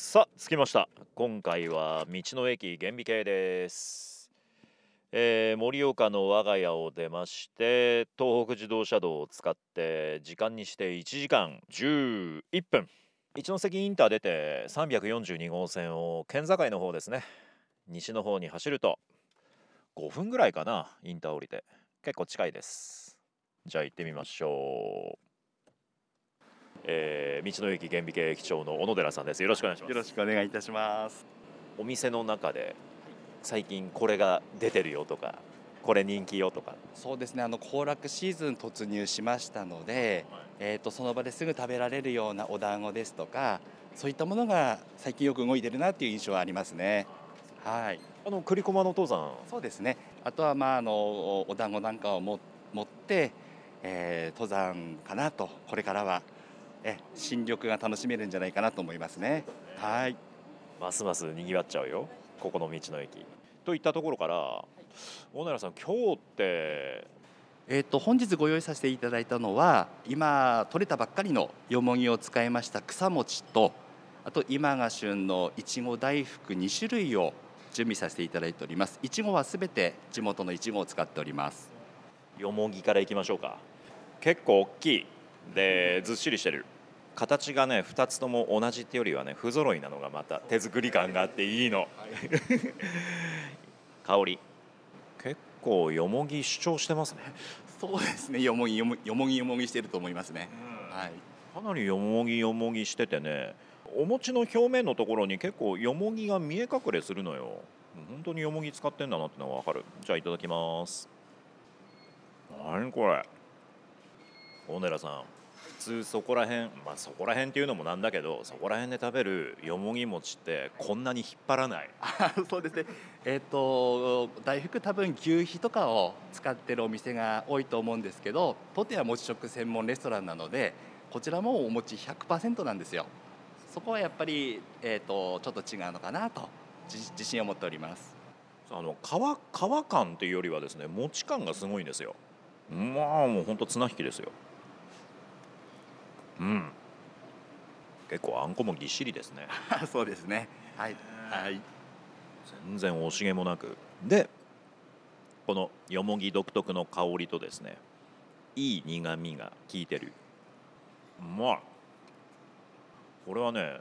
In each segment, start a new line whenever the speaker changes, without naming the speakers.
さあ着きました。今回は道の駅厳美系です、えー盛岡の我が家を出まして東北自動車道を使って時間にして1時間11分。一関インター出て342号線を県境の方ですね。西の方に走ると5分ぐらいかなインター降りて。結構近いです。じゃあ行ってみましょう。えー道の駅厳美系駅長の小野寺さんですよろしくお願いします
よろしくお願いいたします。
お店の中で最近これが出てるよとかこれ人気よとか
そうですね。あの行楽シーズン突入しましたので、えっ、とその場ですぐ食べられるようなお団子ですとか、そういったものが最近よく動いてるなっていう印象はありますね。はい。
あの栗駒のお父さん
そうですね。あとはまああのお団子なんかをも持って、えー登山かなとこれからはえ新緑が楽しめるんじゃないかなと思いますね。はい。
ますますにぎわっちゃうよ。ここの道の駅。といったところから小野寺さん今日って
えー、と本日ご用意させていただいたのは今取れたばっかりのよもぎを使いました草餅とあと今が旬のいちご大福2種類を準備させていただいております。いちごはすべて地元のいちごを使っております。
よもぎからいきましょうか。結構大きいでずっしりしてる。形がね2つとも同じってよりはね不揃いなのがまた手作り感があっていいの。香り。結構よもぎ主張してますね。
そうですね。よもぎよもよもぎよもぎしてると思いますね、はい。
かなりよもぎよもぎしててねお餅の表面のところに結構よもぎが見え隠れするのよ。本当によもぎ使ってんだなってのが分かる。じゃあいただきます。何これ。小寺さん普通そこら辺まあそこら辺っていうのもなんだけどそこら辺で食べるよもぎ餅ってこんなに引っ張らない。
あ そうですね。えっ、と大福多分牛皮とかを使ってるお店が多いと思うんですけど当店は餅食専門レストランなのでこちらもお餅100%なんですよ。そこはやっぱり、えー、とちょっと違うのかなとじ自信を持っております。
あの皮皮感っていうよりはですね餅感がすごいんですよ。まあもうほんと綱引きですようん。結構あんこもぎっしりですね。
そうですね。はい。はい。
全然惜しげもなく。でこのよもぎ独特の香りとですねいい苦みが効いてる。うまいこれはね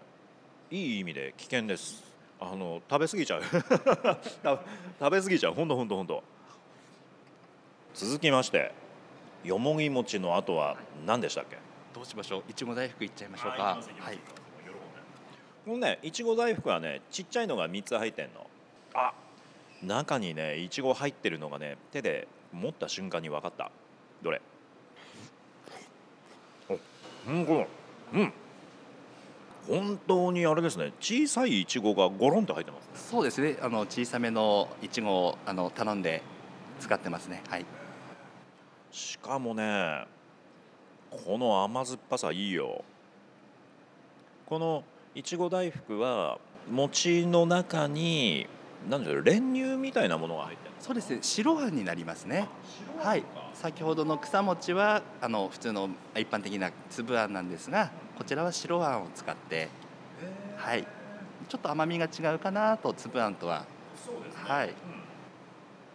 いい意味で危険です。あの食べ過ぎちゃう。食 食べ過ぎちゃう。ほんとほんとほんと。続きましてよもぎ餅の後は何でしたっけ？
どうしましょう？いちご大福いっちゃいましょうか。はい
このねいちご大福はねちっちゃいのが3つ入ってんの。あ。中にねいちご入ってるのがね手で持った瞬間に分かった。どれ？おうんこれ。うん。本当にあれですね。小さいいちごがゴロンと入ってますね。
そうですね。あの小さめのいちごをあの頼んで使ってますね。はい。
しかもねこの甘酸っぱさいいよ。このいちご大福は餅の中に何でしょう練乳みたいなものが入ってる
そうです。ね白あんになりますね。はい。先ほどの草餅はあの普通の一般的な粒あんなんですがこちらは白あんを使ってはい。ちょっと甘みが違うかなと粒あんとは。
そうです
はい。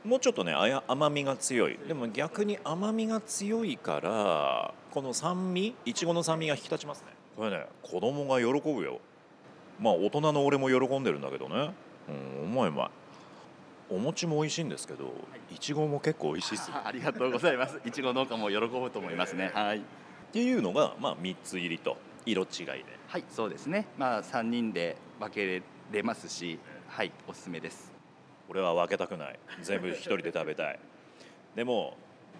もうちょっとねあや甘みが強い。でも逆に甘みが強いからこの酸味いちごの酸味が引き立ちますね。これね子供が喜ぶよ。まあ大人の俺も喜んでるんだけどね。うんうまいうまいお餅も美味しいんですけどい。ちごも結構美味しいっすよ。
ありがとうございます。いちご農家も喜ぶと思いますね。はい。
っていうのが、まあ、3つ入りと色違いで。
はいそうですね。まあ3人で分けれますしはいおすすめです。
俺は分けたくない。全部一人で食べたい。でも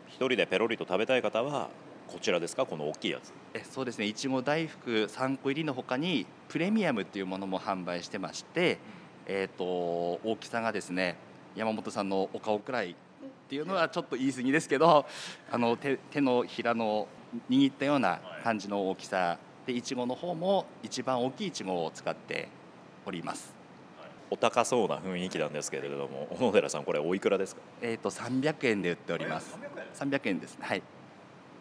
一人でペロリと食べたい方はこちらですか？この大きいやつ
えそうですねいちご大福3個入りのほかにプレミアムっていうものも販売してまして、えー、と大きさがですね山本さんのお顔くらいっていうのはちょっと言い過ぎですけどあの手手のひらの握ったような感じの大きさでいちごの方も一番大きいいちごを使っております。
お高そうな雰囲気なんですけれども小野寺さんこれおいくらですか？
えー、と300円で売っております。300円ですね。はい。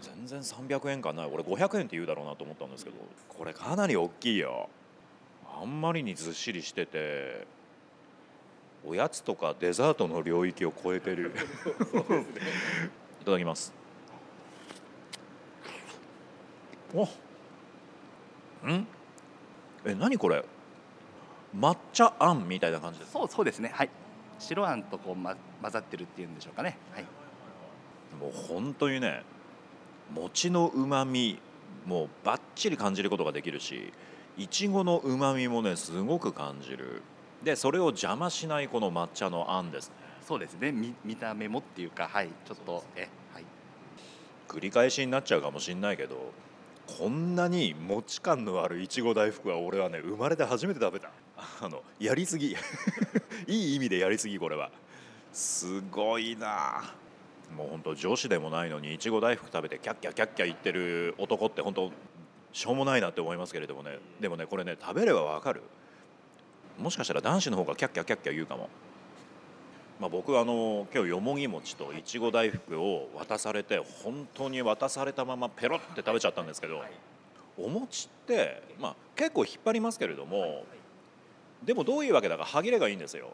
全然300円かな俺500円って言うだろうなと思ったんですけどこれかなり大きいよ。あんまりにずっしりしてておやつとかデザートの領域を超えてる。いただきます。おん？え何これ？抹茶あんみたいな感じです
そうそうですね。はい。白あんとこう、ま、混ざってるっていうんでしょうかね。はい。
もう本当にね餅のうまみもうバッチリ感じることができるしいちごのうまみもねすごく感じる。でそれを邪魔しないこの抹茶のあんですね。
そうですね。見見た目もっていうかはい。ちょっとえはい。
繰り返しになっちゃうかもしんないけどこんなに餅感のあるいちご大福は俺はね生まれて初めて食べた。あのやりすぎ。いい意味でやりすぎこれは。すごいなもう本当女子でもないのにいちご大福食べてキャッキャキャッキャ言ってる男って本当しょうもないなって思いますけれどもね。でもねこれね食べればわかる。もしかしたら男子の方がキャッキャキャッキャ言うかも、まあ、僕あの今日よもぎ餅といちご大福を渡されて本当に渡されたままペロって食べちゃったんですけどお餅って、まあ、結構引っ張りますけれどもでもどういうわけだか歯切れがいいんですよ。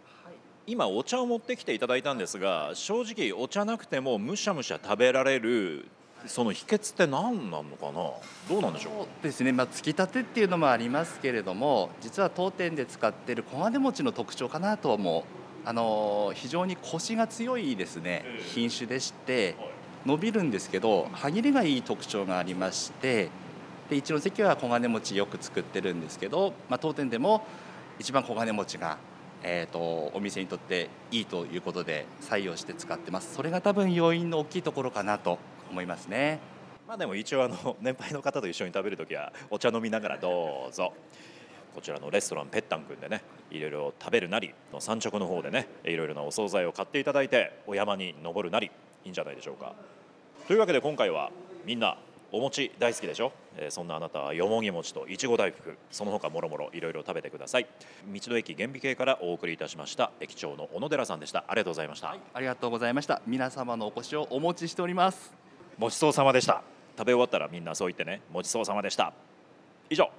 今お茶を持ってきていただいたんですが正直お茶なくてもむしゃむしゃ食べられるその秘訣って何なのかな？どうなんでしょう？
そうですね、まあ、つきたてっていうのもありますけれども実は当店で使っている黄金餅の特徴かなと思うあの非常にコシが強いですね。
ええ。
品種でして伸びるんですけど歯切れがいい特徴がありましてで一ノ関は黄金餅よく作ってるんですけど、まあ、当店でも一番黄金餅が、えー、とお店にとっていいということで採用して使ってます。それが多分要因の大きいところかなと思いますね。
まあでも一応あの年配の方と一緒に食べるときはお茶飲みながらどうぞ。こちらのレストランペッタン君でねいろいろ食べるなりの産直の方でねいろいろなお惣菜を買っていただいてお山に登るなりいいんじゃないでしょうか。というわけで今回はみんなお餅大好きでしょ、えーそんなあなたはよもぎ餅といちご大福その他もろもろいろいろ食べてください。道の駅厳美系からお送りいたしました駅長の小野寺さんでした。ありがとうございました、
ありがとうございました。皆様のお越しをお持ちしております。
ごちそうさまでした。食べ終わったらみんなそう言ってね。ごちそうさまでした。以上